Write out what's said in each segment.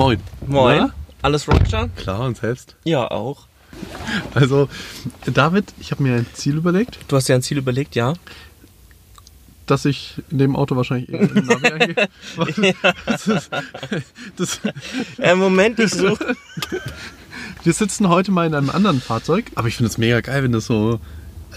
Moin. Moin. Na? Alles Roger? Klar, und selbst. Ja, auch. Also, David, ich habe mir ein Ziel überlegt, Du hast ja ein Ziel überlegt, ja? dass ich in dem Auto wahrscheinlich eh den Navi eingebe. Das ist, das, Äh, Moment, ich suche. wir sitzen heute mal in einem anderen Fahrzeug, aber ich finde es mega geil, wenn das so.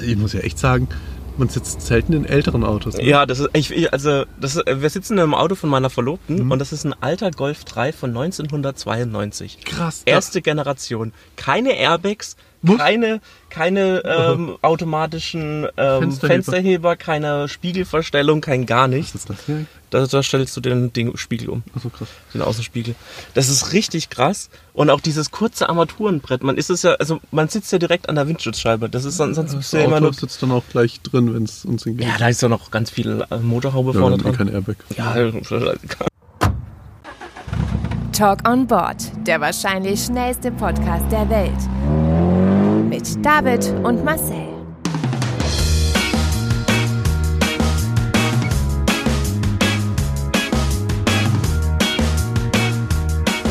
Ich muss ja echt sagen, man sitzt selten in älteren Autos. ne? Ja, das ist, ich, also, das ist, wir sitzen im Auto von meiner Verlobten Mhm. und das ist ein alter Golf 3 von 1992. Krass. Erste Generation. Keine Airbags? Keine, keine ähm, automatischen ähm, Fensterheber. Fensterheber. keine Spiegelverstellung, kein gar Was nichts. ist das hier? Da, da stellst du den, den Spiegel um. Achso, krass. den Außenspiegel. Das ist richtig krass. Und auch dieses kurze Armaturenbrett. Man ist es ja, also man sitzt ja direkt an der Windschutzscheibe. Das ist sonst, sonst bist Das du ja immer nur. sitzt dann auch gleich drin, wenn es uns hingeht. Ja, da ist ja noch ganz viel äh, Motorhaube Ja, vorne und dran. kein Airbag. Ja, Talk on Board, der wahrscheinlich schnellste Podcast der Welt. Mit David und Marcel.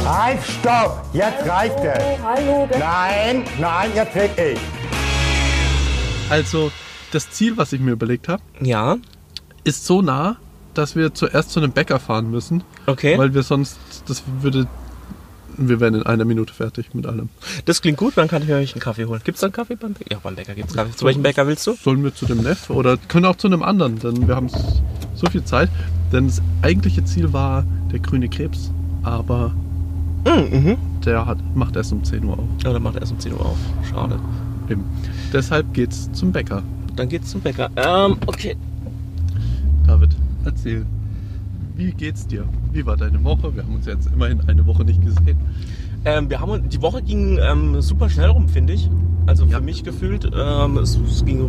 Halt, stopp! Jetzt reicht es! Hallo, Nein, nein, jetzt red ich! Also, das Ziel, was ich mir überlegt habe, ja, ist so nah, dass wir zuerst zu einem Bäcker fahren müssen, okay. weil wir sonst, das würde, wir wären in einer Minute fertig mit allem. das klingt gut, dann kann ich mir einen Kaffee holen. Gibt es da einen Kaffee beim Bäcker? Ja, beim Bäcker gibt es Kaffee. Zu welchem Bäcker willst du? Sollen wir zu dem Neff oder können auch zu einem anderen, denn wir haben so viel Zeit. Denn das eigentliche Ziel war der grüne Krebs, aber Mhm. der hat, macht erst um 10 Uhr auf. Ja, dann macht er erst um 10 Uhr auf. Schade. Eben. Deshalb geht's zum Bäcker. Dann geht's zum Bäcker. Ähm, okay. David, erzähl. Wie geht's dir? Wie war deine Woche? Wir haben uns jetzt immerhin eine Woche nicht gesehen. Ähm, wir haben die Woche ging ähm, super schnell rum, finde ich. Also für Ja. mich gefühlt, ähm, es, es ging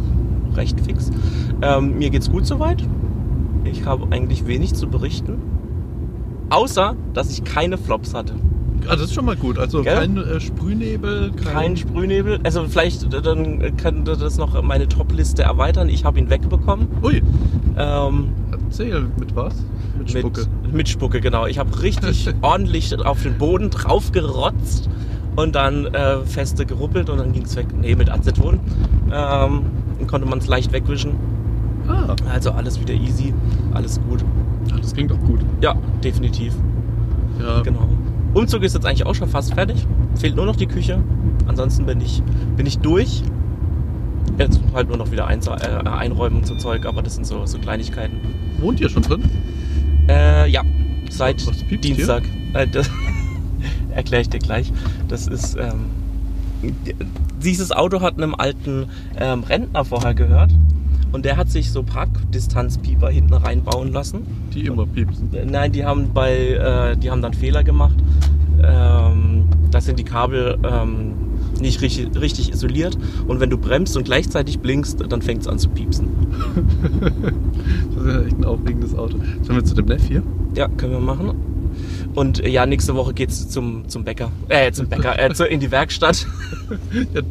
recht fix. Ähm, mir geht's gut soweit. Ich habe eigentlich wenig zu berichten. Außer, dass ich keine Flops hatte. Ah, das ist schon mal gut. Also Gell? kein äh, Sprühnebel, kein, Kein Sprühnebel. Also vielleicht äh, dann könnte das noch meine Top-Liste erweitern. Ich habe ihn wegbekommen. Ui, Ähm, erzähl, mit was? Mit Spucke. Mit, mit Spucke, genau. Ich habe richtig ordentlich auf den Boden drauf gerotzt und dann äh, feste geruppelt und dann ging es weg. Nee, mit Aceton. Ähm, dann konnte man es leicht wegwischen. Ah, Also alles wieder easy, alles gut. das klingt doch gut. Ja, definitiv. Ja, Genau. Umzug ist jetzt eigentlich auch schon fast fertig. Fehlt nur noch die Küche. Ansonsten bin ich, bin ich durch. Jetzt halt nur noch wieder eins, äh, einräumen und so Zeug, aber das sind so, so Kleinigkeiten. Wohnt ihr schon drin? Äh, ja, seit Dienstag. Äh, das erkläre ich dir gleich. Das ist, ähm, dieses Auto hat einem alten ähm, Rentner vorher gehört. Und der hat sich so Parkdistanzpieper hinten reinbauen lassen. Die immer piepsen. Äh, Nein, die haben bei, äh, die haben dann Fehler gemacht. Ähm, da sind die Kabel ähm, nicht richtig, richtig isoliert. Und wenn du bremst und gleichzeitig blinkst, dann fängt es an zu piepsen. Das ist ja echt ein aufregendes Auto. Sollen wir zu dem Neff hier? Ja, können wir machen. Und äh, ja, nächste Woche geht's zum, zum Bäcker. Äh, zum Bäcker, äh, zu, in die Werkstatt. Ja,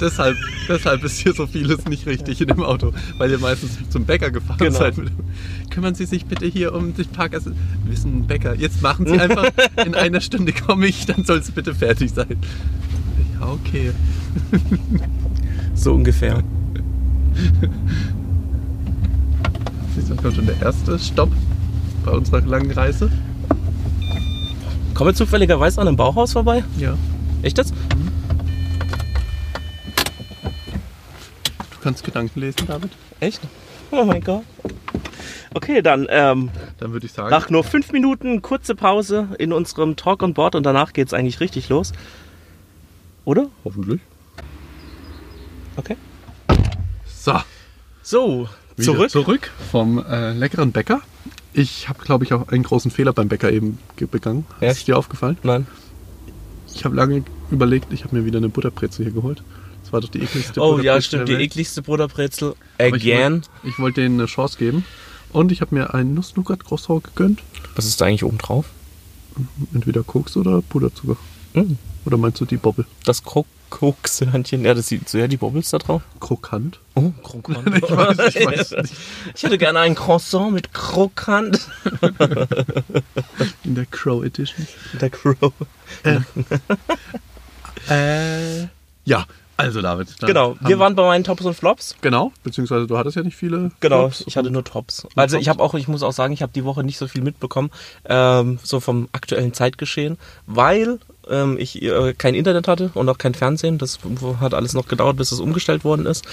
deshalb, deshalb ist hier so vieles nicht richtig in dem Auto, weil ihr meistens zum Bäcker gefahren Genau. seid. Kümmern Sie sich bitte hier um den Parkassist. Wir sind ein Bäcker. Jetzt machen Sie einfach, in einer Stunde komme ich, dann soll es bitte fertig sein. Ja, okay. So ungefähr. Du, kommt schon der erste Stopp bei unserer langen Reise. Kommen wir zufälligerweise an einem Bauhaus vorbei? Ja. Echt das? Du kannst Gedanken lesen, David. Echt? Oh mein Gott. Okay, dann ähm, Dann würde ich sagen, nach nur fünf Minuten kurze Pause in unserem Talk on Board und danach geht's eigentlich richtig los. Oder? hoffentlich. Okay. So, So, wieder zurück. zurück vom äh, leckeren Bäcker. Ich habe, glaube ich, auch einen großen Fehler beim Bäcker eben ge- begangen. Ist Echt? dir aufgefallen? Nein. Ich habe lange überlegt, ich habe mir wieder eine Butterbrezel hier geholt. Das war doch die ekligste Oh ja, stimmt. Die ekligste Butterbrezel. Aber ich Again. wollt- Ich wollte denen eine Chance geben. Und ich habe mir einen Nuss-Nougat Croissant gegönnt. Was ist da eigentlich oben drauf? Entweder Koks oder Puderzucker. Mm. Oder meinst du die Bobbel? Das Krok Kokshörnchen. Ja, das sieht so ja die Bobbles da drauf. Krokant? Oh, Krokant. Ich weiß, ich weiß nicht. Ich hätte gerne ein Croissant mit Krokant. In der Crow Edition. Der Crow. Äh, ja, also David. Genau, wir waren bei meinen Tops und Flops. Genau, beziehungsweise du hattest ja nicht viele. Genau, Flops ich hatte nur Tops. Also ich Tops? habe auch, ich muss auch sagen, ich habe die Woche nicht so viel mitbekommen, ähm, so vom aktuellen Zeitgeschehen, weil ähm, ich äh, kein Internet hatte und auch kein Fernsehen. Das hat alles noch gedauert, bis es umgestellt worden ist.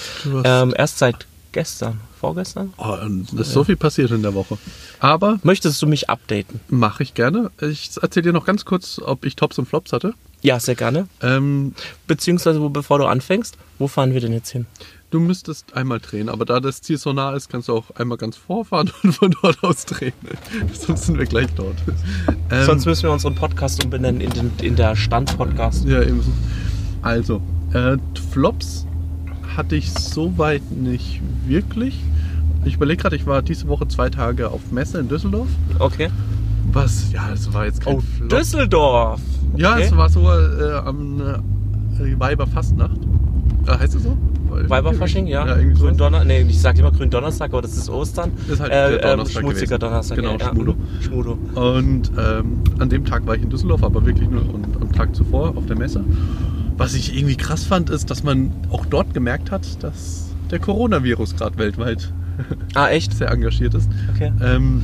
Ähm, erst seit gestern, vorgestern. Oh, und es ist so viel passiert in der Woche. Aber Möchtest du mich updaten? mache ich gerne. Ich erzähle dir noch ganz kurz, ob ich Tops und Flops hatte. Ja, sehr gerne. Ähm, Beziehungsweise, bevor du anfängst, wo fahren wir denn jetzt hin? Du müsstest einmal drehen, aber da das Ziel so nah ist, kannst du auch einmal ganz vorfahren und von dort aus drehen. Sonst sind wir gleich dort. Ähm, Sonst müssen wir unseren Podcast umbenennen in, den, in der Stand-Podcast. Ja, eben so. Also, äh, Flops hatte ich soweit nicht wirklich. Ich überlege gerade, ich war diese Woche zwei Tage auf Messe in Düsseldorf. Okay. Was, ja, das war jetzt kein Oh, Flop. Düsseldorf. Ja, okay. es war so äh, am äh, Weiberfastnacht. Äh, heißt es so? Weiberfasching, ja. Ja, so. Gründonner, nee, ich sag immer Gründonnerstag, aber das ist Ostern. Das ist halt äh, der Donnerstag ähm, schmutziger gewesen. Donnerstag. Genau, ja, Schmudo. Schmudo. Und ähm, an dem Tag war ich in Düsseldorf, aber wirklich nur und, am Tag zuvor auf der Messe. Was ich irgendwie krass fand, ist, dass man auch dort gemerkt hat, dass der Coronavirus gerade weltweit Ah, echt? sehr engagiert ist. Okay. Ähm,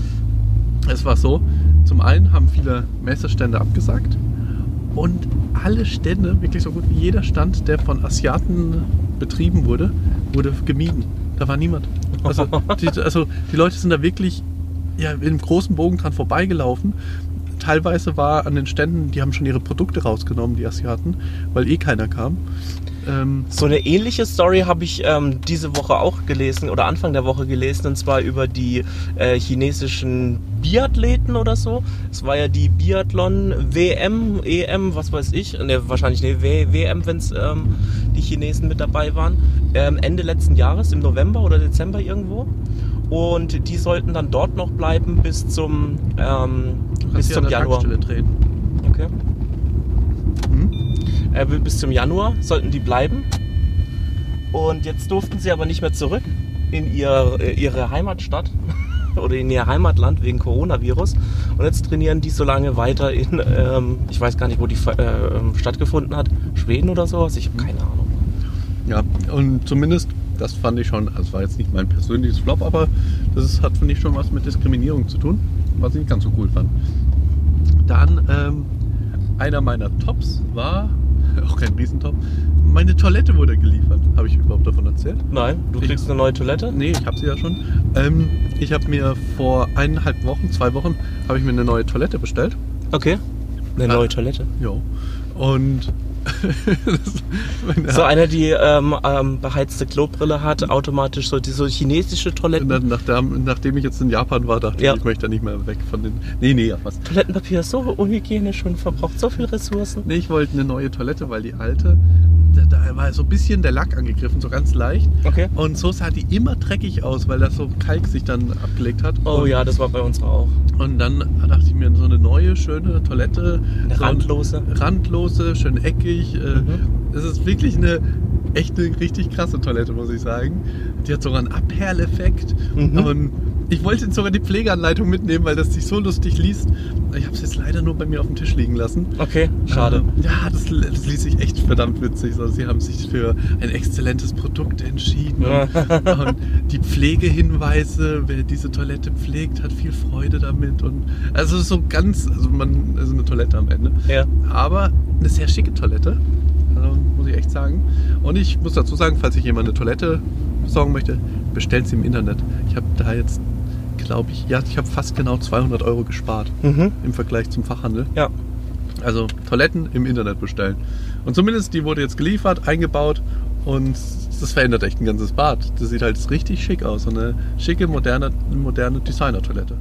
es war so, zum einen haben viele Messestände abgesagt und alle Stände, wirklich so gut wie jeder Stand, der von Asiaten betrieben wurde, wurde gemieden. Da war niemand. Also die, also die Leute sind da wirklich ja, in einem großen Bogen dran vorbeigelaufen. Teilweise war an den Ständen, die haben schon ihre Produkte rausgenommen, die Asiaten, weil eh keiner kam. Ähm, So eine ähnliche Story habe ich ähm, diese Woche auch gelesen oder Anfang der Woche gelesen und zwar über die äh, chinesischen Biathleten oder so. Es war ja die Biathlon WM, EM, was weiß ich, ne, wahrscheinlich ne, w WM, wenn es ähm, die Chinesen mit dabei waren. Ähm, Ende letzten Jahres, im November oder Dezember irgendwo. Und die sollten dann dort noch bleiben bis zum, ähm, bis zum Januar. Okay. Äh, bis zum Januar sollten die bleiben. Und jetzt durften sie aber nicht mehr zurück in ihr, äh, ihre Heimatstadt oder in ihr Heimatland wegen Coronavirus. Und jetzt trainieren die so lange weiter in, ähm, ich weiß gar nicht, wo die äh, ähm, stattgefunden hat, Schweden oder sowas, ich habe keine Ahnung. Ja, und zumindest, das fand ich schon, es war jetzt nicht mein persönliches Flop, aber das hat, finde ich, schon was mit Diskriminierung zu tun, was ich nicht ganz so cool fand. Dann, ähm, einer meiner Tops war, auch kein Riesentop, meine Toilette wurde geliefert. Habe ich überhaupt davon erzählt? Nein, du Ich- kriegst eine neue Toilette? Nee, ich habe sie ja schon. Ähm, ich habe mir vor eineinhalb Wochen, zwei Wochen, habe ich mir eine neue Toilette bestellt. Okay. Eine Ah. neue Toilette. Jo. Und So einer, die ähm, ähm, beheizte Klobrille hat, automatisch so diese chinesische Toiletten. nach, nachdem, nachdem ich jetzt in Japan war, dachte Ja. ich, ich möchte da nicht mehr weg von den. Nee, nee, ja, was. Toilettenpapier ist so unhygienisch und verbraucht so viel Ressourcen. Nee, ich wollte eine neue Toilette, weil die alte, da, war so ein bisschen der Lack angegriffen, so ganz leicht. Okay. Und so sah die immer dreckig aus, weil das so Kalk sich dann abgelegt hat. Oh und, ja, das war bei uns auch. Und dann dachte ich mir, so eine neue, schöne Toilette. Eine so randlose. Randlose, schön eckig. Äh, Mhm. Es ist wirklich eine echt eine richtig krasse Toilette, muss ich sagen. Die hat sogar einen Abperleffekt. Mhm. Und ich wollte sogar die Pflegeanleitung mitnehmen, weil das sich so lustig liest. Ich habe es jetzt leider nur bei mir auf dem Tisch liegen lassen. Okay, schade. Ähm, ja, das, das ließ sich echt verdammt witzig. Also, sie haben sich für ein exzellentes Produkt entschieden. Und, und die Pflegehinweise, wer diese Toilette pflegt, hat viel Freude damit. Und also so ganz, also man ist eine Toilette am Ende. Ja. Aber eine sehr schicke Toilette, also, muss ich echt sagen. Und ich muss dazu sagen, falls sich jemand eine Toilette besorgen möchte, bestellt sie im Internet. Ich habe da jetzt, glaube ich, ja, ich habe fast genau 200 Euro gespart Mhm. im Vergleich zum Fachhandel. Ja. Also Toiletten im Internet bestellen. Und zumindest die wurde jetzt geliefert, eingebaut und das verändert echt ein ganzes Bad. Das sieht halt richtig schick aus. So eine schicke, moderne, moderne Designer-Toilette.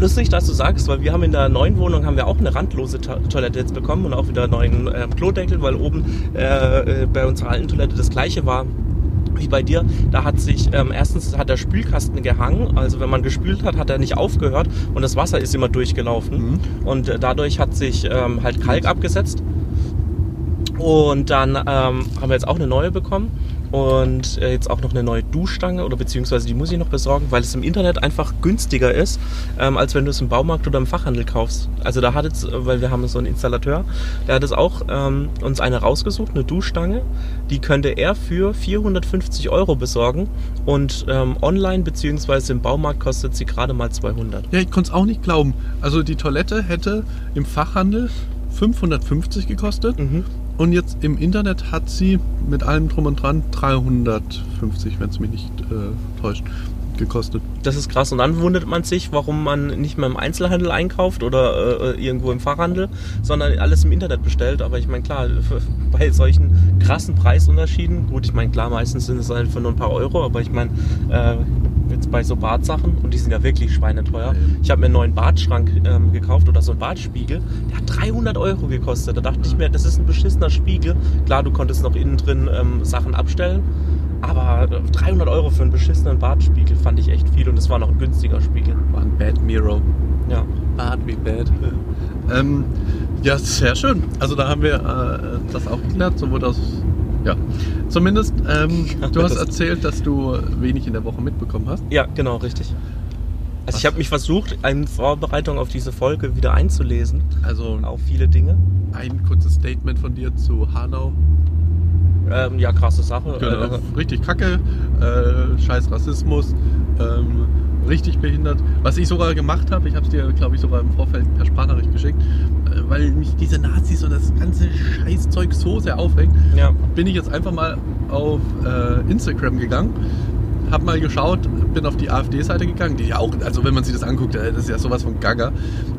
Lustig, dass du sagst, weil wir haben in der neuen Wohnung haben wir auch eine randlose To- Toilette jetzt bekommen und auch wieder einen neuen ähm, Klodeckel, weil oben äh, äh, bei unserer alten Toilette das gleiche war wie bei dir. Da hat sich ähm, erstens hat der Spülkasten gehangen, also wenn man gespült hat, hat er nicht aufgehört und das Wasser ist immer durchgelaufen Mhm. und äh, dadurch hat sich ähm, halt Kalk abgesetzt Und dann ähm, haben wir jetzt auch eine neue bekommen und äh, jetzt auch noch eine neue Duschstange oder beziehungsweise die muss ich noch besorgen, weil es im Internet einfach günstiger ist, ähm, als wenn du es im Baumarkt oder im Fachhandel kaufst. Also da hat jetzt, weil wir haben so einen Installateur, der hat es auch ähm, uns eine rausgesucht, eine Duschstange, die könnte er für 450 Euro besorgen und ähm, online beziehungsweise im Baumarkt kostet sie gerade mal 200. Ja, ich konnte es auch nicht glauben. Also die Toilette hätte im Fachhandel 550 gekostet Mhm. Und jetzt im Internet hat sie mit allem drum und dran 350, wenn es mich nicht äh, täuscht, gekostet. Das ist krass. Und dann wundert man sich, warum man nicht mehr im Einzelhandel einkauft oder äh, irgendwo im Fachhandel, sondern alles im Internet bestellt. Aber ich meine, klar, bei solchen krassen Preisunterschieden, gut, ich meine, klar, meistens sind es halt für nur ein paar Euro, aber ich meine, äh, jetzt bei so Badsachen, und die sind ja wirklich schweineteuer. Ich habe mir einen neuen Badschrank ähm, gekauft oder so einen Badspiegel, der hat 300 Euro gekostet. Da dachte ich mir, das ist ein beschissener Spiegel. Klar, du konntest noch innen drin ähm, Sachen abstellen. Aber 300 Euro für einen beschissenen Badspiegel fand ich echt viel und das war noch ein günstiger Spiegel. War ein Bad Miro. Ja. Bad wie bad. ähm, ja, sehr schön. Also da haben wir äh, das auch geklärt, so wurde das. Ja, zumindest. Ähm, du hast erzählt, dass du wenig in der Woche mitbekommen hast. Ja, genau, richtig. Also ich habe mich versucht, in Vorbereitung auf diese Folge wieder einzulesen, Also auf viele Dinge. ein kurzes Statement von dir zu Hanau. Ähm, ja, krasse Sache. Genau, Äh, richtig kacke, äh, scheiß Rassismus, ähm, richtig behindert. Was ich sogar gemacht habe, ich habe es dir, glaube ich, sogar im Vorfeld per Sprachnachricht geschickt, äh, weil mich diese Nazis und das ganze Scheißzeug so sehr aufregt, ja. bin ich jetzt einfach mal auf äh, Instagram gegangen, habe mal geschaut, bin auf die AfD-Seite gegangen, die ja auch, also wenn man sich das anguckt, äh, das ist ja sowas von Gaga,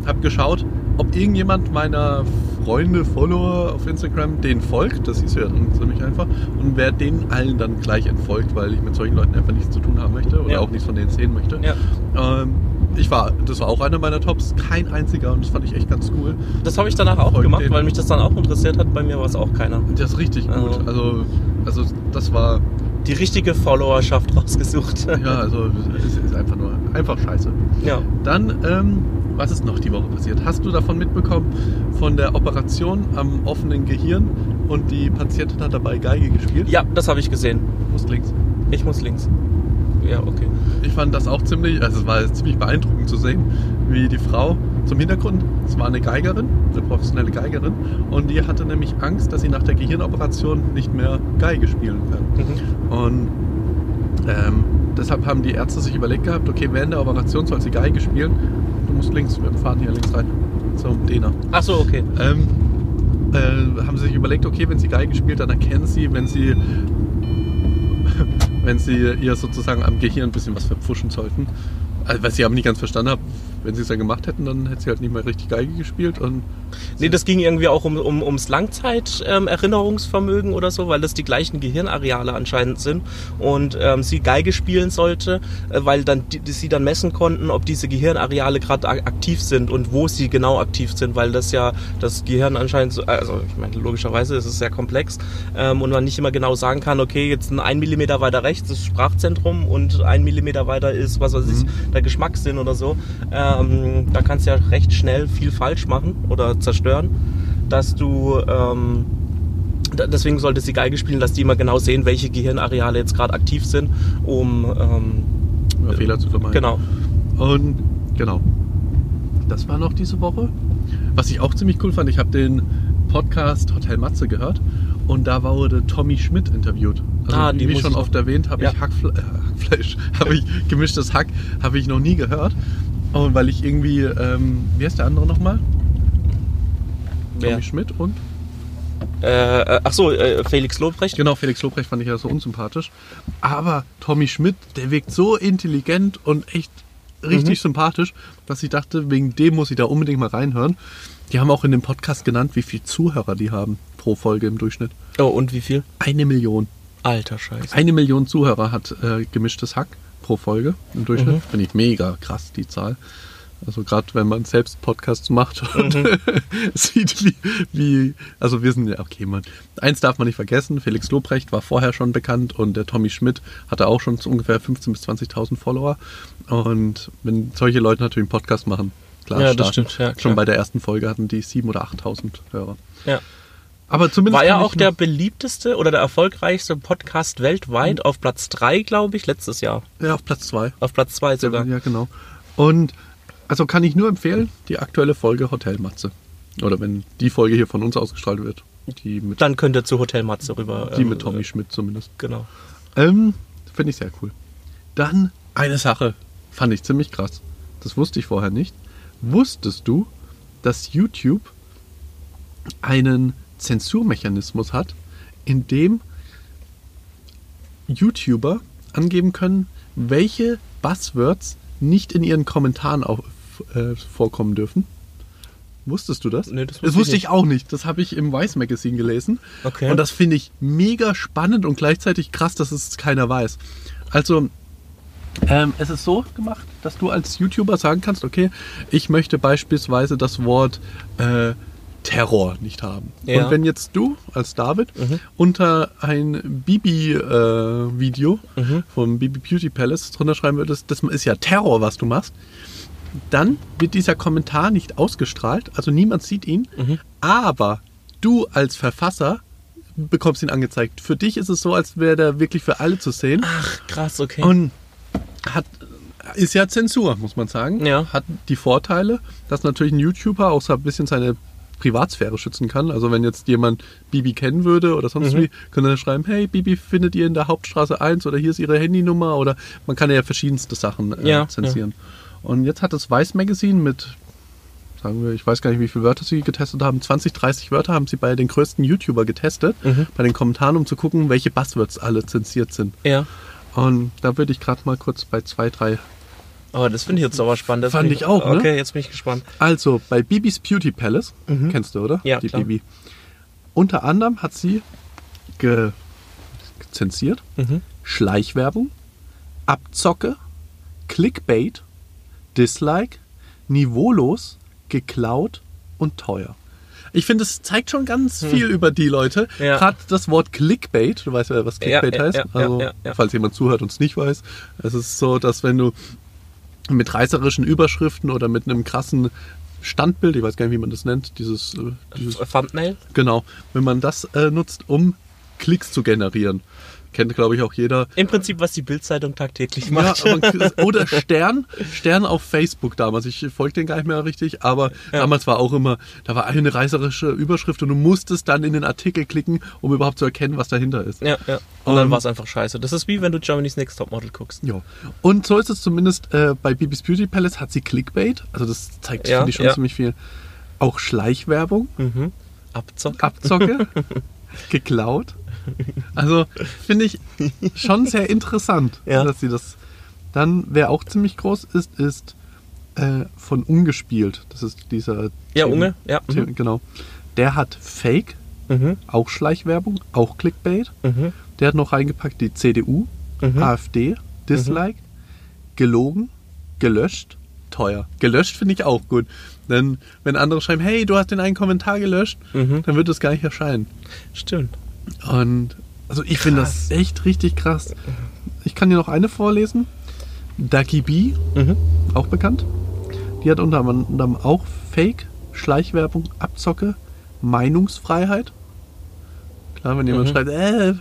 habe geschaut, ob irgendjemand meiner Freunde, Follower auf Instagram denen folgt, das ist ja dann ziemlich einfach, und wer denen allen dann gleich entfolgt, weil ich mit solchen Leuten einfach nichts zu tun haben möchte oder Ja. auch nichts von denen sehen möchte. Ja. Ähm, ich war, das war auch einer meiner Tops, kein einziger und das fand ich echt ganz cool. Das habe ich danach auch Folgt gemacht, denen. weil mich das dann auch interessiert hat. Bei mir war es auch keiner. Das ist richtig gut. Also- Also, also das war Die richtige Followerschaft rausgesucht. Ja, also es ist einfach nur einfach scheiße. ja. Dann, ähm, was ist noch die Woche passiert? Hast du davon mitbekommen von der Operation am offenen Gehirn und die Patientin hat dabei Geige gespielt? Ja, das habe ich gesehen. Muss links. Ich muss links. Ja, okay. Ich fand das auch ziemlich, also es war ziemlich beeindruckend zu sehen, wie die Frau zum Hintergrund, es war eine Geigerin, eine professionelle Geigerin, und die hatte nämlich Angst, dass sie nach der Gehirnoperation nicht mehr Geige spielen kann. Mhm. Und ähm, deshalb haben die Ärzte sich überlegt gehabt, okay, während der Operation soll sie Geige spielen. Du musst links, wir fahren hier links rein zum Dena. Ach so, okay. Ähm, äh, haben sie sich überlegt, okay, wenn sie Geige spielt, dann erkennen sie, wenn sie wenn sie ihr sozusagen am Gehirn ein bisschen was verpfuschen sollten. Also, was ich aber nicht ganz verstanden habe, wenn sie es ja gemacht hätten, dann hätte sie halt nicht mehr richtig Geige gespielt und Nee, das ging irgendwie auch um, um, ums Langzeit-Erinnerungsvermögen oder so, weil das die gleichen Gehirnareale anscheinend sind und ähm, sie Geige spielen sollte, äh, weil dann die, die sie dann messen konnten, ob diese Gehirnareale gerade ak- aktiv sind und wo sie genau aktiv sind, weil das ja das Gehirn anscheinend, so, also ich meine logischerweise ist es sehr komplex ähm, und man nicht immer genau sagen kann, okay, jetzt ein, ein Millimeter weiter rechts ist Sprachzentrum und ein Millimeter weiter ist, was weiß ich, der Geschmackssinn oder so. Ähm, da kannst du ja recht schnell viel falsch machen oder zerstören, dass du ähm, deswegen sollte sie Geige spielen, dass die immer genau sehen, welche Gehirnareale jetzt gerade aktiv sind, um ähm, äh, Fehler zu vermeiden. genau. Und genau. Das war noch diese Woche. Was ich auch ziemlich cool fand, ich habe den Podcast Hotel Matze gehört und da wurde Tommy Schmidt interviewt. Also Ah, die wie schon oft erwähnt, habe Ja. ich Hackfle Hackfleisch, habe ich gemischtes Hack, habe ich noch nie gehört. Und weil ich irgendwie, ähm, wie heißt der andere nochmal? Tommy Wer? Schmidt und? Äh, äh, ach so, äh, Felix Lobrecht. Genau, Felix Lobrecht fand ich ja so unsympathisch. Aber Tommy Schmidt, der wirkt so intelligent und echt richtig sympathisch, dass ich dachte, wegen dem muss ich da unbedingt mal reinhören. Die haben auch in dem Podcast genannt, wie viele Zuhörer die haben pro Folge im Durchschnitt. Oh, und wie viel? Eine Million. Alter Scheiße. Eine Million Zuhörer hat äh, gemischtes Hack pro Folge im Durchschnitt. Mhm. Finde ich mega krass, die Zahl. Also gerade wenn man selbst Podcasts macht und Mhm. sieht, wie, wie, also wir sind ja, okay, man, eins darf man nicht vergessen, Felix Lobrecht war vorher schon bekannt und der Tommy Schmidt hatte auch schon so ungefähr 15.000 bis 20.000 Follower. Und wenn solche Leute natürlich einen Podcast machen, klar, Ja, das stark. stimmt, ja, klar. Schon bei der ersten Folge hatten die 7.000 oder 8.000 Hörer. Ja. Aber zumindest War ja auch der beliebteste oder der erfolgreichste Podcast weltweit auf Platz 3, glaube ich, letztes Jahr. ja, auf Platz zwei. Auf Platz 2 sogar. Ja, genau. Und also kann ich nur empfehlen, die aktuelle Folge Hotel Matze. Oder wenn die Folge hier von uns ausgestrahlt wird. Die mit, Dann könnt ihr zu Hotel Matze rüber. die ähm, mit Tommy Schmidt zumindest. Genau. Ähm, Finde ich sehr cool. Dann eine Sache, fand ich ziemlich krass. Das wusste ich vorher nicht. Wusstest du, dass YouTube einen Zensurmechanismus hat, in dem YouTuber angeben können, welche Buzzwords nicht in ihren Kommentaren auf, äh, vorkommen dürfen? Wusstest du das? Nee, das das wusste wusste ich ich auch nicht. Das habe ich im Vice Magazine gelesen. Okay. Und das finde ich mega spannend und gleichzeitig krass, dass es keiner weiß. Also, ähm, es ist so gemacht, dass du als YouTuber sagen kannst, okay, ich möchte beispielsweise das Wort äh, Terror nicht haben. Ja. Und wenn jetzt du als David unter ein Bibi-Video vom Bibi Beauty Palace drunter schreiben würdest, das ist ja Terror, was du machst, dann wird dieser Kommentar nicht ausgestrahlt, also niemand sieht ihn, aber du als Verfasser bekommst ihn angezeigt. Für dich ist es so, als wäre der wirklich für alle zu sehen. Ach, krass, okay. Und hat, ist ja Zensur, muss man sagen. Ja. Hat die Vorteile, dass natürlich ein YouTuber auch so ein bisschen seine Privatsphäre schützen kann. Also wenn jetzt jemand Bibi kennen würde oder sonst Mhm. wie, könnte er schreiben, hey, Bibi findet ihr in der Hauptstraße 1 oder hier ist ihre Handynummer oder man kann ja verschiedenste Sachen äh, Ja, zensieren. Und jetzt hat das Weiß Magazine mit, sagen wir, ich weiß gar nicht, wie viele Wörter sie getestet haben, 20, 30 Wörter haben sie bei den größten YouTuber getestet, Mhm. bei den Kommentaren, um zu gucken, welche Buzzwords alle zensiert sind. ja. Und da würde ich gerade mal kurz bei zwei, drei. Aber das finde ich jetzt aber spannend. Das Fand ich auch, ne? Okay, jetzt bin ich gespannt. Also bei Bibis Beauty Palace, kennst du, oder? Mhm. Ja, Die klar. Bibi. Unter anderem hat sie ge zensiert Mhm. Schleichwerbung, Abzocke, Clickbait, Dislike, niveaulos, geklaut und teuer. Ich finde, es zeigt schon ganz viel über die Leute. Hm. Ja. Gerade das Wort Clickbait, du weißt ja, was Clickbait Ja, heißt. ja, also, ja, ja. falls jemand zuhört und es nicht weiß, es ist so, dass wenn du mit reißerischen Überschriften oder mit einem krassen Standbild, ich weiß gar nicht, wie man das nennt, dieses, äh, dieses Thumbnail? genau, wenn man das äh, nutzt, um Klicks zu generieren. Kennt, glaube ich, auch jeder. Im Prinzip, was die Bildzeitung tagtäglich Ja, macht. aber, oder Stern, Stern auf Facebook damals. Ich folge den gar nicht mehr richtig, aber damals war auch immer, da war eine reißerische Überschrift und du musstest dann in den Artikel klicken, um überhaupt zu erkennen, was dahinter ist. ja, ja. Und dann Ähm, war es einfach scheiße. Das ist wie wenn du Germany's Next Topmodel guckst. Ja. Und so ist es zumindest äh, bei Bibis Beauty Palace hat sie Clickbait, also das zeigt Ja, finde ich schon ja. ziemlich viel. Auch Schleichwerbung, Mhm. Abzock. Abzocke, geklaut. Also finde ich schon sehr interessant, Ja. dass sie das. Dann, wer auch ziemlich groß ist, ist äh, von Ungespielt. Das ist dieser. Ja, Unge, ja. Mhm. Genau. Der hat Fake, Mhm. auch Schleichwerbung, auch Clickbait. Mhm. Der hat noch reingepackt die CDU, Mhm. AfD, Dislike, gelogen, gelöscht, teuer. Gelöscht finde ich auch gut. Denn wenn andere schreiben, hey, du hast den einen Kommentar gelöscht, Mhm. dann wird es gar nicht erscheinen. Stimmt. Und also ich finde das echt richtig krass. Ich kann dir noch eine vorlesen. Ducky B, Mhm. auch bekannt. Die hat unter anderem auch Fake, Schleichwerbung, Abzocke, Meinungsfreiheit. Klar, wenn jemand Mhm. schreibt, äh,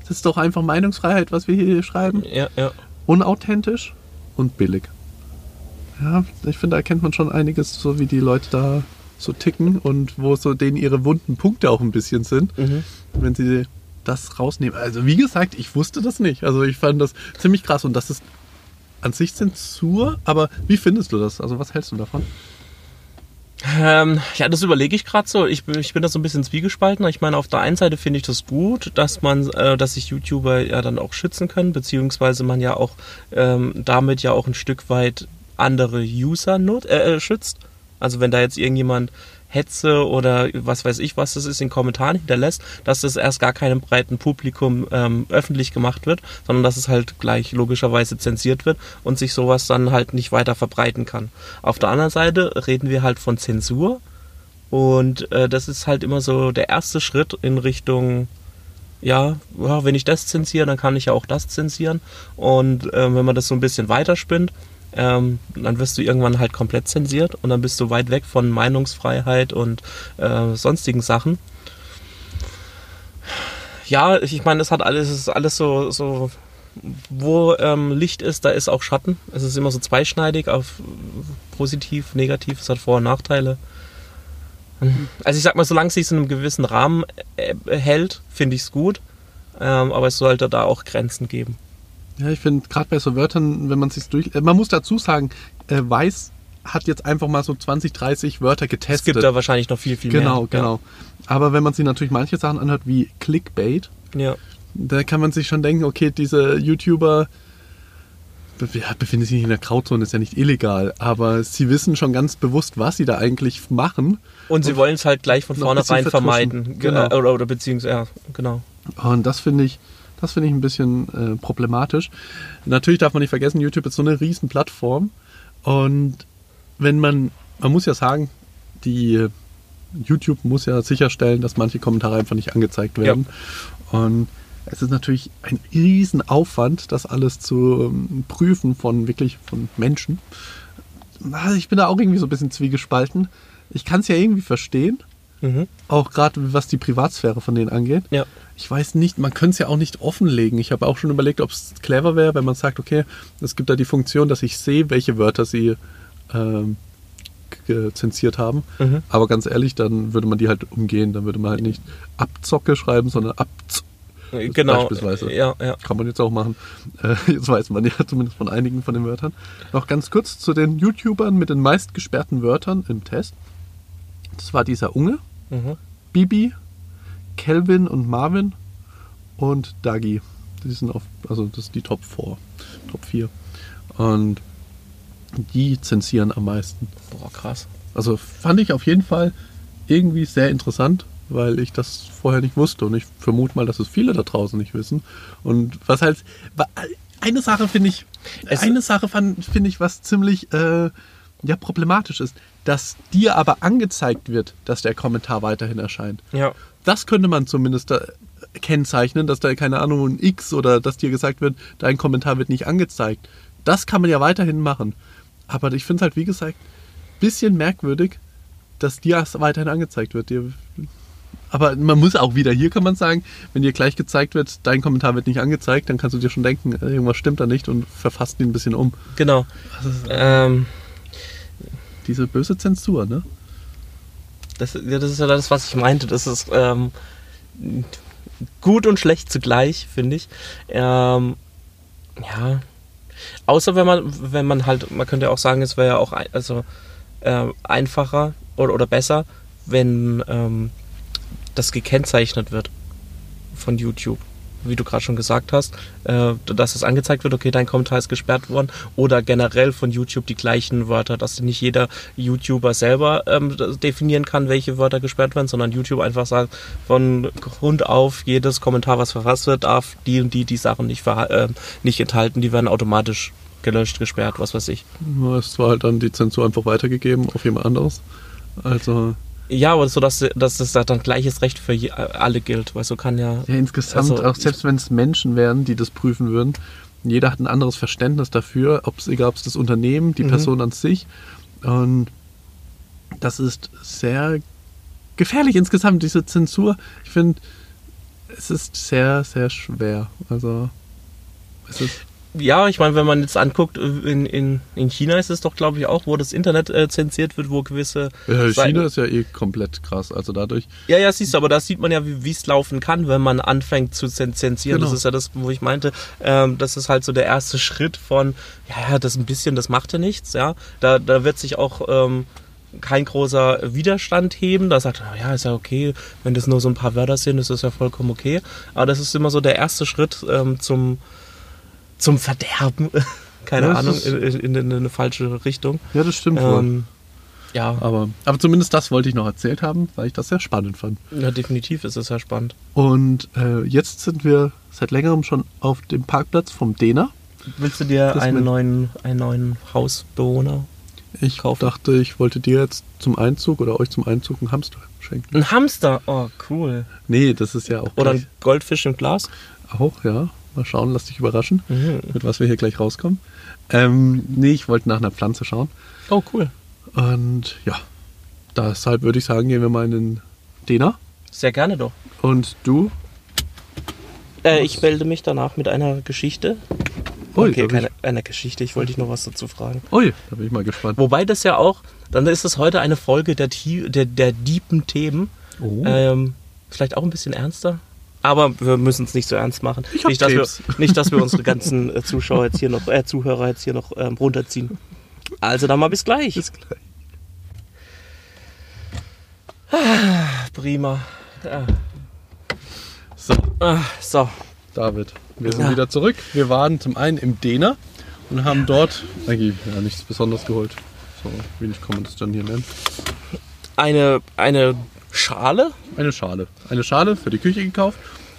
das ist doch einfach Meinungsfreiheit, was wir hier schreiben. Ja, ja. Unauthentisch und billig. Ja, ich finde, da erkennt man schon einiges, so wie die Leute da so ticken und wo so denen ihre wunden Punkte auch ein bisschen sind, Mhm. wenn sie das rausnehmen. Also wie gesagt, ich wusste das nicht. Also ich fand das ziemlich krass und das ist an sich Zensur, aber wie findest du das? Also was hältst du davon? Ähm, ja, das überlege ich gerade so. Ich, bin- ich bin da so ein bisschen zwiegespalten. Ich meine, auf der einen Seite finde ich das gut, dass man, äh, dass sich YouTuber ja dann auch schützen können, beziehungsweise man ja auch ähm, damit ja auch ein Stück weit andere User nut, äh, äh, schützt. Also wenn da jetzt irgendjemand Hetze oder was weiß ich, was das ist, in Kommentaren hinterlässt, dass das erst gar keinem breiten Publikum ähm, öffentlich gemacht wird, sondern dass es halt gleich logischerweise zensiert wird und sich sowas dann halt nicht weiter verbreiten kann. Auf der anderen Seite reden wir halt von Zensur und äh, das ist halt immer so der erste Schritt in Richtung ja, wenn ich das zensiere, dann kann ich ja auch das zensieren. Und ähm, wenn man das so ein bisschen weiterspinnt, ähm, dann wirst du irgendwann halt komplett zensiert und dann bist du weit weg von Meinungsfreiheit und äh, sonstigen Sachen. Ja, ich meine, es hat alles, es ist alles so, so wo ähm, Licht ist, da ist auch Schatten. Es ist immer so zweischneidig auf positiv, negativ. Es hat Vor- und Nachteile. Also ich sag mal, solange es sich in einem gewissen Rahmen äh, hält, finde ich es gut. Ähm, aber es sollte da auch Grenzen geben. Ja, ich finde gerade bei so Wörtern, wenn man sich durch. äh, Man muss dazu sagen, äh, Weiß hat jetzt einfach mal so 20, 30 Wörter Es getestet. gibt da wahrscheinlich noch viel, viel genau, mehr. genau. Aber wenn man sich natürlich manche Sachen anhört, wie Clickbait, Ja. ja. da kann man sich schon denken, okay, diese YouTuber be- ja, befinden sich nicht in der Grauzone, ist ja nicht illegal, aber sie wissen schon ganz bewusst, was sie da eigentlich machen. Und sie wollen es halt gleich von vornherein vermeiden. Genau. Genau. Oder, oder beziehungsweise, ja, genau. Und das finde ich, das finde ich ein bisschen äh, problematisch. Natürlich darf man nicht vergessen, YouTube ist so eine riesen Plattform. Und wenn man, man muss ja sagen, die äh, YouTube muss ja sicherstellen, dass manche Kommentare einfach nicht angezeigt werden. Und es ist natürlich ein riesen Aufwand, das alles zu ähm, prüfen von wirklich von Menschen. Also ich bin da auch irgendwie so ein bisschen zwiegespalten. Ich kann es ja irgendwie verstehen, Mhm. auch gerade was die Privatsphäre von denen angeht. Ja. Ich weiß nicht, man könnte es ja auch nicht offenlegen. Ich habe auch schon überlegt, ob es clever wäre, wenn man sagt, okay, es gibt da die Funktion, dass ich sehe, welche Wörter sie ähm, zensiert haben. Mhm. Aber ganz ehrlich, dann würde man die halt umgehen. Dann würde man halt nicht Abzocke schreiben, sondern Abz. Genau. beispielsweise. Ja, ja. Kann man jetzt auch machen. Äh, jetzt weiß man ja zumindest von einigen von den Wörtern. Noch ganz kurz zu den YouTubern mit den meist gesperrten Wörtern im Test. Das war dieser Unge, Mhm. Bibi, Kelvin und Marvin und Dagi. Die sind auf, also das ist die Top 4. Top 4. Und die zensieren am meisten. Boah, krass. Also fand ich auf jeden Fall irgendwie sehr interessant, weil ich das vorher nicht wusste und ich vermute mal, dass es viele da draußen nicht wissen. Und was halt eine Sache finde ich, Es- eine Sache finde ich, was ziemlich äh, ja, problematisch ist, dass dir aber angezeigt wird, dass der Kommentar weiterhin erscheint. Ja. Das könnte man zumindest da kennzeichnen, dass da keine Ahnung ein X oder dass dir gesagt wird, dein Kommentar wird nicht angezeigt. Das kann man ja weiterhin machen. Aber ich finde es halt, wie gesagt, bisschen merkwürdig, dass dir das weiterhin angezeigt wird. Aber man muss auch wieder, hier kann man sagen, wenn dir gleich gezeigt wird, dein Kommentar wird nicht angezeigt, dann kannst du dir schon denken, äh, irgendwas stimmt da nicht und verfasst ihn ein bisschen um. Genau. Ähm, Diese böse Zensur, ne? das, ja, das ist ja das, was ich meinte. Das ist ähm, gut und schlecht zugleich, finde ich. Ähm, ja. Außer wenn man, wenn man halt, man könnte auch sagen, es wäre ja auch ein, also, äh, einfacher oder, oder besser, wenn ähm, das gekennzeichnet wird von YouTube. Wie du gerade schon gesagt hast, äh, dass es angezeigt wird, okay, dein Kommentar ist gesperrt worden. Oder generell von YouTube die gleichen Wörter, dass nicht jeder YouTuber selber ähm, definieren kann, welche Wörter gesperrt werden, sondern YouTube einfach sagt, von Grund auf, jedes Kommentar, was verfasst wird, darf die und die die Sachen nicht, äh, nicht enthalten. Die werden automatisch gelöscht, gesperrt, was weiß ich. Es war halt dann die Zensur einfach weitergegeben auf jemand anderes. Also Ja, aber so, dass, dass das dann gleiches Recht für je, alle gilt, weil so kann ja. Ja, insgesamt, Also, auch selbst wenn es Menschen wären, die das prüfen würden, jeder hat ein anderes Verständnis dafür, ob es egal ob es das Unternehmen, die Mhm. Person an sich. Und das ist sehr gefährlich insgesamt, diese Zensur. Ich finde, es ist sehr, sehr schwer. Also es ist Ja, ich meine, wenn man jetzt anguckt, in, in, in China ist es doch, glaube ich, auch, wo das Internet äh, zensiert wird, wo gewisse. ja, China ist ja eh komplett krass. Also dadurch, Ja, ja, siehst du, aber da sieht man ja, wie es laufen kann, wenn man anfängt zu zen- zensieren. Genau. Das ist ja das, wo ich meinte, ähm, das ist halt so der erste Schritt von, ja, ja, das ein bisschen, das macht ja nichts, ja. Da, da wird sich auch ähm, kein großer Widerstand heben. Da sagt er, ja, ist ja okay, wenn das nur so ein paar Wörter sind, ist das ja vollkommen okay. Aber das ist immer so der erste Schritt ähm, zum, zum Verderben. Keine Ja, Ahnung, in, in, in eine falsche Richtung. ja, das stimmt wohl. Ähm, ja, Aber, aber zumindest das wollte ich noch erzählt haben, weil ich das sehr spannend fand. ja, definitiv ist es ja spannend. Und äh, jetzt sind wir seit längerem schon auf dem Parkplatz vom Dena. Willst du dir einen neuen, einen neuen Hausbewohner? Ich Kaufen. dachte, ich wollte dir jetzt zum Einzug oder euch zum Einzug einen Hamster schenken. Ein Hamster? Oh, cool. Nee, das ist ja auch Oder gleich, ein Goldfisch im Glas? auch, ja. Mal schauen, lass dich überraschen, Mhm. mit was wir hier gleich rauskommen. Ähm, nee, ich wollte nach einer Pflanze schauen. Oh, cool. Und ja, deshalb würde ich sagen, gehen wir mal in den Dena. Sehr gerne doch. Und du Äh, ich melde mich danach mit einer Geschichte. Ui, okay, keine, einer Geschichte. Ich wollte dich noch was dazu fragen. ich, ui, da bin ich mal gespannt. Wobei das ja auch, dann ist es heute eine Folge der, der, der deepen Themen. Oh. Ähm, vielleicht auch ein bisschen ernster. Aber wir müssen es nicht so ernst machen. Nicht, dass wir, nicht, dass wir unsere ganzen äh, Zuschauer jetzt hier noch, äh, Zuhörer jetzt hier noch ähm, runterziehen. Also dann mal bis gleich. Bis gleich. Prima. Ja. So, Ah, so, David, wir sind Ja. wieder zurück. Wir waren zum einen im Dena und haben dort eigentlich ja, nichts Besonderes geholt. So wenig kann man das dann hier nennen. eine, eine Schale. Eine Schale. Eine Schale für die Küche gekauft.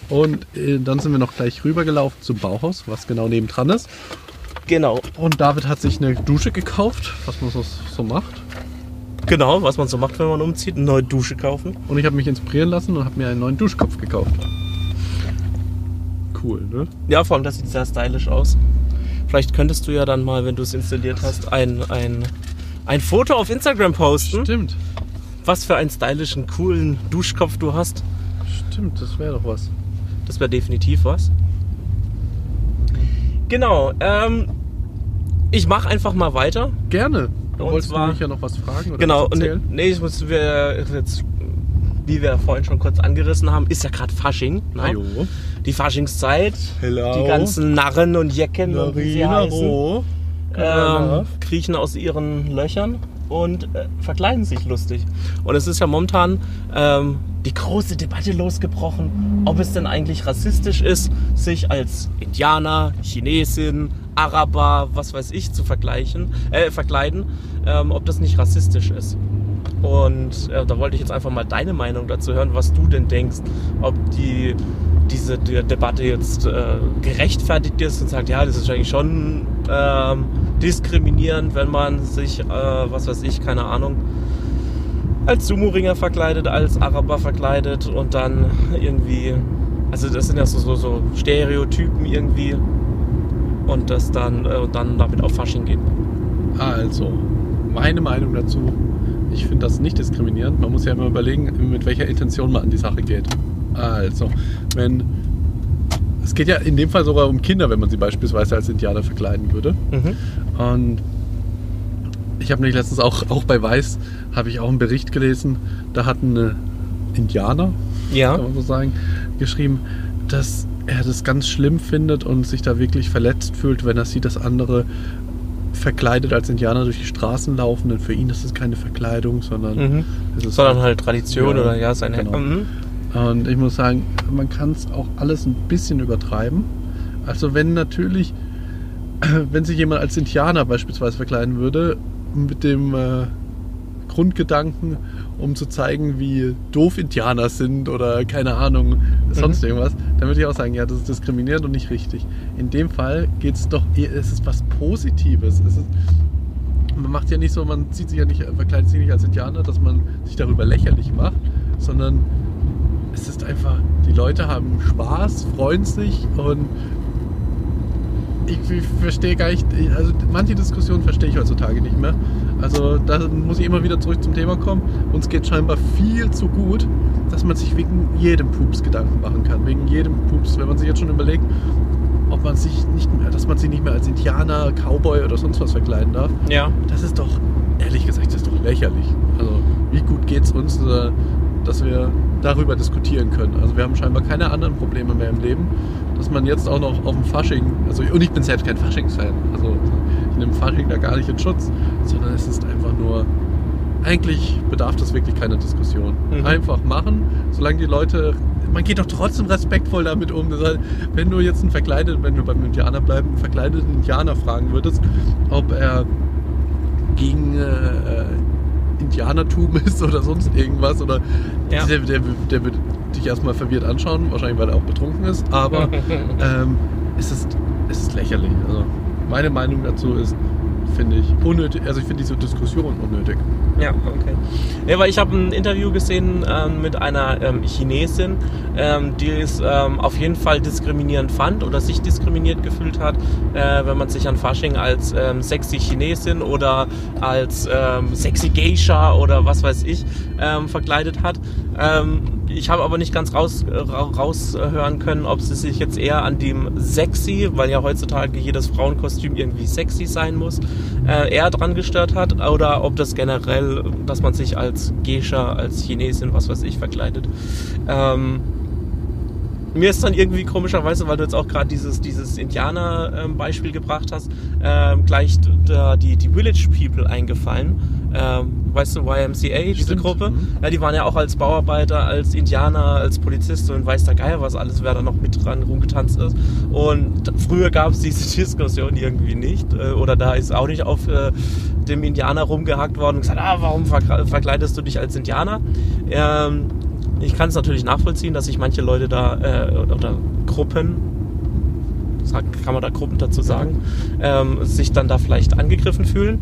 Und äh, dann sind wir noch gleich rübergelaufen zum Bauhaus, was genau nebendran ist. Genau, Und David hat sich eine Dusche gekauft, was man so, so macht. genau, was man so macht, wenn man umzieht. Eine neue Dusche kaufen. Und ich habe mich inspirieren lassen und habe mir einen neuen Duschkopf gekauft. Cool, ne? Ja, vor allem, das sieht sehr stylisch aus. Vielleicht könntest du ja dann mal, wenn du es installiert hast, ein, ein, ein Foto auf Instagram posten, Stimmt. Was für einen stylischen, coolen Duschkopf du hast. Stimmt, das wäre doch was. Das wäre definitiv was. Genau, ähm, ich mache einfach mal weiter. Gerne. Du Und wolltest zwar- mich ja noch was fragen oder Genau, was und erzählen? nee, ich muss wir jetzt, wie wir vorhin schon kurz angerissen haben, ist ja gerade Fasching. Ne? Die Faschingszeit. Hello. Die ganzen Narren und Jecken und wie sie heißen, ähm, kriechen aus ihren Löchern und äh, verkleiden sich lustig. Und es ist ja momentan ähm, die große Debatte losgebrochen, ob es denn eigentlich rassistisch ist, sich als Indianer, Chinesin, Araber, was weiß ich, zu vergleichen, äh, verkleiden, ähm, ob das nicht rassistisch ist. Und äh, da wollte ich jetzt einfach mal deine Meinung dazu hören, was du denn denkst, ob die diese die Debatte jetzt äh, gerechtfertigt ist und sagt, ja, das ist eigentlich schon ähm, diskriminierend, wenn man sich, äh, was weiß ich, keine Ahnung, als Sumo-Ringer verkleidet, als Araber verkleidet und dann irgendwie, also das sind ja so, so, so Stereotypen irgendwie und das dann, äh, dann damit auf Fasching geht. Also, meine Meinung dazu, ich finde das nicht diskriminierend. Man muss ja immer überlegen, mit welcher Intention man an die Sache geht. Also, wenn. Es geht ja in dem Fall sogar um Kinder, wenn man sie beispielsweise als Indianer verkleiden würde. Mhm. Und ich habe nämlich letztens auch, auch bei Weiß, habe ich auch einen Bericht gelesen, da hat ein Indianer, Ja. kann man so sagen, geschrieben, dass er das ganz schlimm findet und sich da wirklich verletzt fühlt, wenn er sieht, dass andere verkleidet als Indianer durch die Straßen laufen. Denn für ihn ist es keine Verkleidung, sondern Mhm. Sondern halt Tradition Ja, oder ja, seine. genau. Mhm. Und ich muss sagen, man kann es auch alles ein bisschen übertreiben. Also wenn natürlich, wenn sich jemand als Indianer beispielsweise verkleiden würde, mit dem äh, Grundgedanken, um zu zeigen, wie doof Indianer sind oder keine Ahnung, sonst irgendwas, dann würde ich auch sagen, ja, das ist diskriminierend und nicht richtig. In dem Fall geht es doch es ist was Positives. Es ist, man macht ja nicht so, man zieht sich ja nicht, verkleidet sich nicht als Indianer, dass man sich darüber lächerlich macht, sondern es ist einfach, die Leute haben Spaß, freuen sich und ich, ich verstehe gar nicht, also manche Diskussionen verstehe ich heutzutage nicht mehr. Also da muss ich immer wieder zurück zum Thema kommen. Uns geht scheinbar viel zu gut, dass man sich wegen jedem Pups Gedanken machen kann. Wegen jedem Pups, wenn man sich jetzt schon überlegt, ob man sich nicht mehr, dass man sich nicht mehr als Indianer, Cowboy oder sonst was verkleiden darf. Ja. Das ist doch, ehrlich gesagt, das ist doch lächerlich. Also, wie gut geht es uns, äh, dass wir darüber diskutieren können? Also, wir haben scheinbar keine anderen Probleme mehr im Leben. Dass man jetzt auch noch auf dem Fasching, also, und ich bin selbst kein Faschings-Fan, also, ich nehme Fasching da gar nicht in Schutz, sondern es ist einfach nur, eigentlich bedarf das wirklich keiner Diskussion. Mhm. Einfach machen, solange die Leute, man geht doch trotzdem respektvoll damit um. Das heißt, wenn du jetzt einen verkleideten, wenn wir beim Indianer bleiben, einen verkleideten Indianer fragen würdest, ob er gegen äh, Indianertum ist oder sonst irgendwas. Oder Ja. der, der, der wird dich erstmal verwirrt anschauen, wahrscheinlich weil er auch betrunken ist, aber ähm, es, ist, es ist lächerlich. Also meine Meinung dazu ist, finde ich, unnötig, also ich finde diese Diskussion unnötig. Ja, okay. Ja, weil ich habe ein Interview gesehen ähm, mit einer ähm, Chinesin, ähm, die es ähm, auf jeden Fall diskriminierend fand oder sich diskriminiert gefühlt hat, äh, wenn man sich an Fasching als ähm, sexy Chinesin oder als ähm, sexy Geisha oder was weiß ich verkleidet hat. Ich habe aber nicht ganz raus, äh, ra- raushören können, ob sie sich jetzt eher an dem sexy, weil ja heutzutage jedes Frauenkostüm irgendwie sexy sein muss, äh, eher dran gestört hat oder ob das generell, dass man sich als Geisha, als Chinesin, was weiß ich, verkleidet. Ähm, mir ist dann irgendwie komischerweise, weil du jetzt auch gerade dieses, dieses Indianer-Beispiel gebracht hast, ähm, gleich da die, die Village People eingefallen. Ähm, weißt du, YMCA, diese Stimmt. Gruppe? Mhm. Ja, die waren ja auch als Bauarbeiter, als Indianer, als Polizist und weiß der Geier was alles, wer da noch mit dran rumgetanzt ist. Und früher gab es diese Diskussion irgendwie nicht. Äh, oder da ist auch nicht auf äh, dem Indianer rumgehackt worden und gesagt, ah, warum verkle- verkleidest du dich als Indianer? Ähm, ich kann es natürlich nachvollziehen, dass sich manche Leute da äh, oder Gruppen, kann man da Gruppen dazu sagen, ähm, sich dann da vielleicht angegriffen fühlen.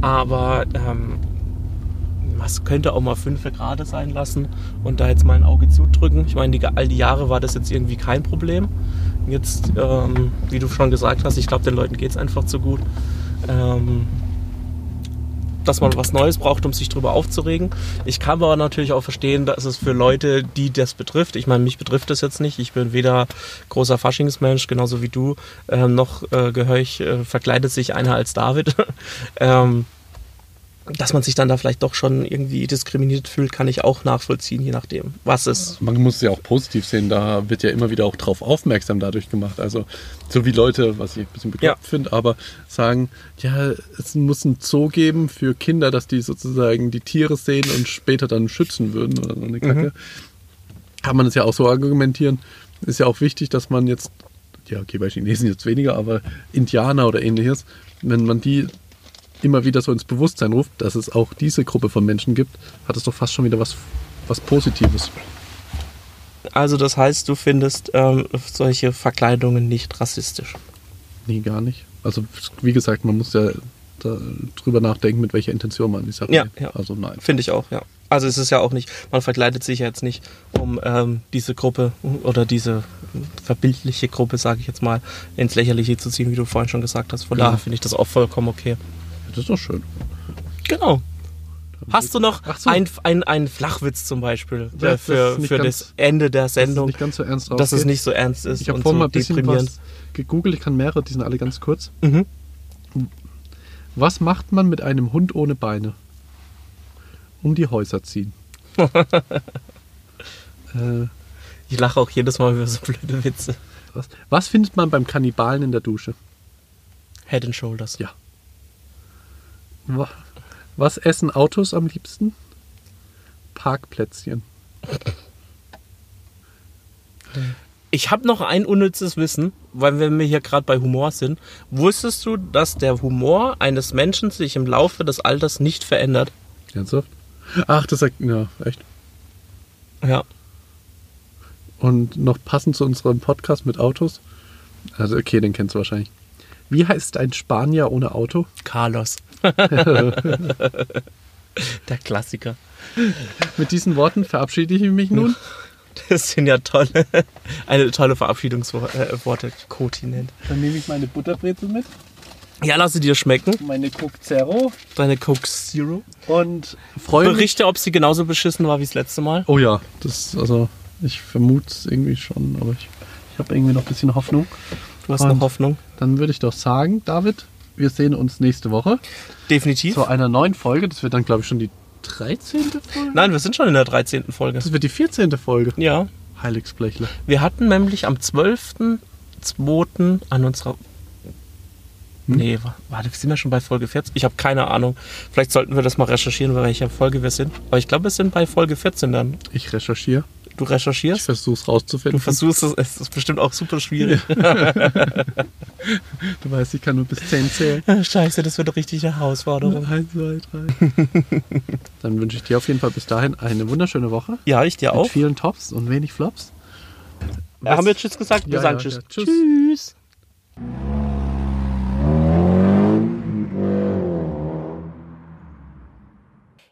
Aber ähm, was könnte auch mal 5 Grad sein lassen und da jetzt mal ein Auge zudrücken. Ich meine, die, all die Jahre war das jetzt irgendwie kein Problem. Jetzt, ähm, wie du schon gesagt hast, ich glaube, den Leuten geht es einfach zu gut. Ähm, dass man was Neues braucht, um sich drüber aufzuregen. Ich kann aber natürlich auch verstehen, dass es für Leute, die das betrifft, ich meine, mich betrifft das jetzt nicht. Ich bin weder großer Faschingsmensch, genauso wie du, ähm, noch äh, gehöre ich, äh, verkleidet sich einer als David. ähm, dass man sich dann da vielleicht doch schon irgendwie diskriminiert fühlt, kann ich auch nachvollziehen, je nachdem, was es. Man muss es ja auch positiv sehen, da wird ja immer wieder auch drauf aufmerksam dadurch gemacht. Also so wie Leute, was ich ein bisschen bekloppt Ja. finde, aber sagen, ja, es muss ein Zoo geben für Kinder, dass die sozusagen die Tiere sehen und später dann schützen würden oder so eine Kacke. Kann man es ja auch so argumentieren. Ist ja auch wichtig, dass man jetzt, ja okay, bei Chinesen jetzt weniger, aber Indianer oder ähnliches, wenn man die immer wieder so ins Bewusstsein ruft, dass es auch diese Gruppe von Menschen gibt, hat es doch fast schon wieder was, was Positives. Also das heißt, du findest ähm, solche Verkleidungen nicht rassistisch. Nee, gar nicht. Also, wie gesagt, man muss ja da drüber nachdenken, mit welcher Intention man die Sache Ja, ja. Also, nein. Finde ich auch, ja. Also es ist ja auch nicht, man verkleidet sich ja jetzt nicht, um ähm, diese Gruppe oder diese verbildliche Gruppe, sage ich jetzt mal, ins Lächerliche zu ziehen, wie du vorhin schon gesagt hast. Von Genau. daher finde ich das auch vollkommen okay. Das ist doch schön. Genau. Hast du noch so. ein, ein, einen Flachwitz zum Beispiel Ja, äh, das für, für ganz- das Ende der Dass es Sendung, nicht ganz so ernst dass es rausgeht. nicht so ernst ist Ich habe vorhin so mal ein bisschen was gegoogelt. Ich kann mehrere, die sind alle ganz kurz. Mhm. Was macht man mit einem Hund ohne Beine? Um die Häuser ziehen. äh, Ich lache auch jedes Mal über so blöde Witze. was, was findet man beim Kannibalen in der Dusche? Head and Shoulders. Ja. Wa- Was essen Autos am liebsten? Parkplätzchen. Ich habe noch ein unnützes Wissen, weil wir hier gerade bei Humor sind. Wusstest du, dass der Humor eines Menschen sich im Laufe des Alters nicht verändert? Ernsthaft? Ach, das sagt, ja, echt. Ja. Und noch passend zu unserem Podcast mit Autos. Also, okay, den kennst du wahrscheinlich. Wie heißt ein Spanier ohne Auto? Carlos. der Klassiker. Mit diesen Worten verabschiede ich mich nun. Das sind ja tolle, eine tolle Verabschiedungsworte, Kontinent. Dann nehme ich meine Butterbrezel mit, Ja, lass sie dir schmecken. meine Coke Zero Deine Coke Zero. und freue mich. Berichte, ob sie genauso beschissen war wie das letzte Mal. Oh ja, das, also, ich vermute es irgendwie schon, aber ich, ich habe irgendwie noch ein bisschen Hoffnung. Du hast Und- noch Hoffnung. Dann würde ich doch sagen, David, wir sehen uns nächste Woche Definitiv. zu einer neuen Folge. Das wird dann, glaube ich, schon die 13. Folge? Nein, wir sind schon in der 13. Folge. Das wird die 14. Folge. Ja. Heiligsblechle. Wir hatten nämlich am 12.02. an unserer. Nee, wa- warte, sind wir schon bei Folge 14? Ich habe keine Ahnung. Vielleicht sollten wir das mal recherchieren, bei welcher Folge wir sind. Aber ich glaube, wir sind bei Folge 14 dann. Ich recherchiere. Du Ich recherchierst? es Du rauszufinden. versuchst es, es ist bestimmt auch super schwierig. Du weißt, ich kann nur bis 10 zählen. Scheiße, das wird eine Herausforderung. 1, 2, 3. Dann wünsche ich dir auf jeden Fall bis dahin eine wunderschöne Woche. Ja, ich dir Mit auch. vielen Tops und wenig Flops. Äh, haben wir Tschüss gesagt? Wir Ja, sagen ja, Tschüss. ja. Tschüss. Tschüss.